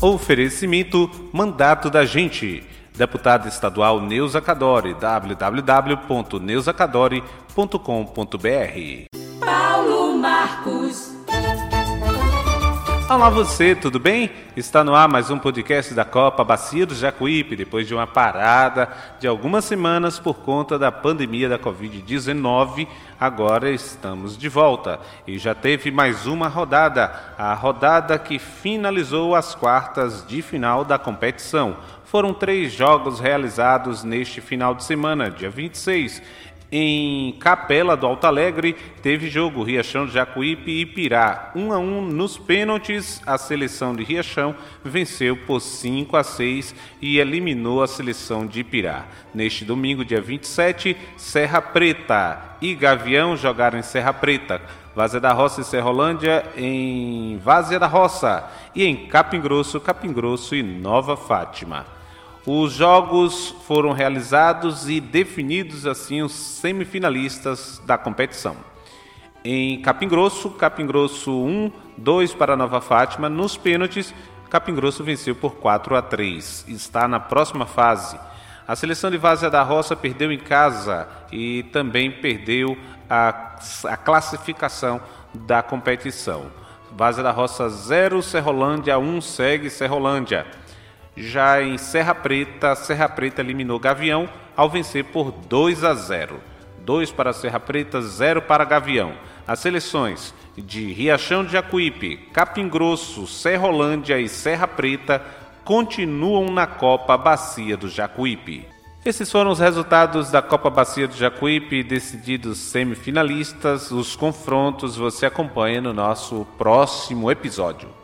Oferecimento Mandato da Gente. Deputada estadual Neuza Cadore, www.neusacadore.com.br. Paulo Marcos. Olá você, tudo bem? Está no ar mais um podcast da Copa Bacia do Jacuípe, depois de uma parada de algumas semanas por conta da pandemia da Covid-19. Agora estamos de volta e já teve mais uma rodada, a rodada que finalizou as quartas de final da competição. Foram três jogos realizados neste final de semana, dia 26. Em Capela do Alto Alegre, teve jogo Riachão de Jacuípe e Pirá. 1 a 1 nos pênaltis, a seleção de Riachão venceu por 5 a 6 e eliminou a seleção de Pirá. Neste domingo, dia 27, Serra Preta e Gavião jogaram em Serra Preta. Vazia da Roça e Serrolândia em Vazia da Roça e em Capim Grosso, Capim Grosso e Nova Fátima. Os jogos foram realizados e definidos assim os semifinalistas da competição. Em Capim Grosso, Capim Grosso 1, 2 para Nova Fátima. Nos pênaltis, Capim Grosso venceu por 4 a 3. Está na próxima fase. A seleção de Vazia da Roça perdeu em casa e também perdeu a, a classificação da competição. Vazia da Roça 0, Serrolândia 1 segue Serrolândia. Já em Serra Preta, Serra Preta eliminou Gavião ao vencer por 2 a 0. 2 para Serra Preta, 0 para Gavião. As seleções de Riachão de Jacuípe, Capim Grosso, Serrolândia e Serra Preta continuam na Copa Bacia do Jacuípe. Esses foram os resultados da Copa Bacia do Jacuípe, decididos semifinalistas. Os confrontos você acompanha no nosso próximo episódio.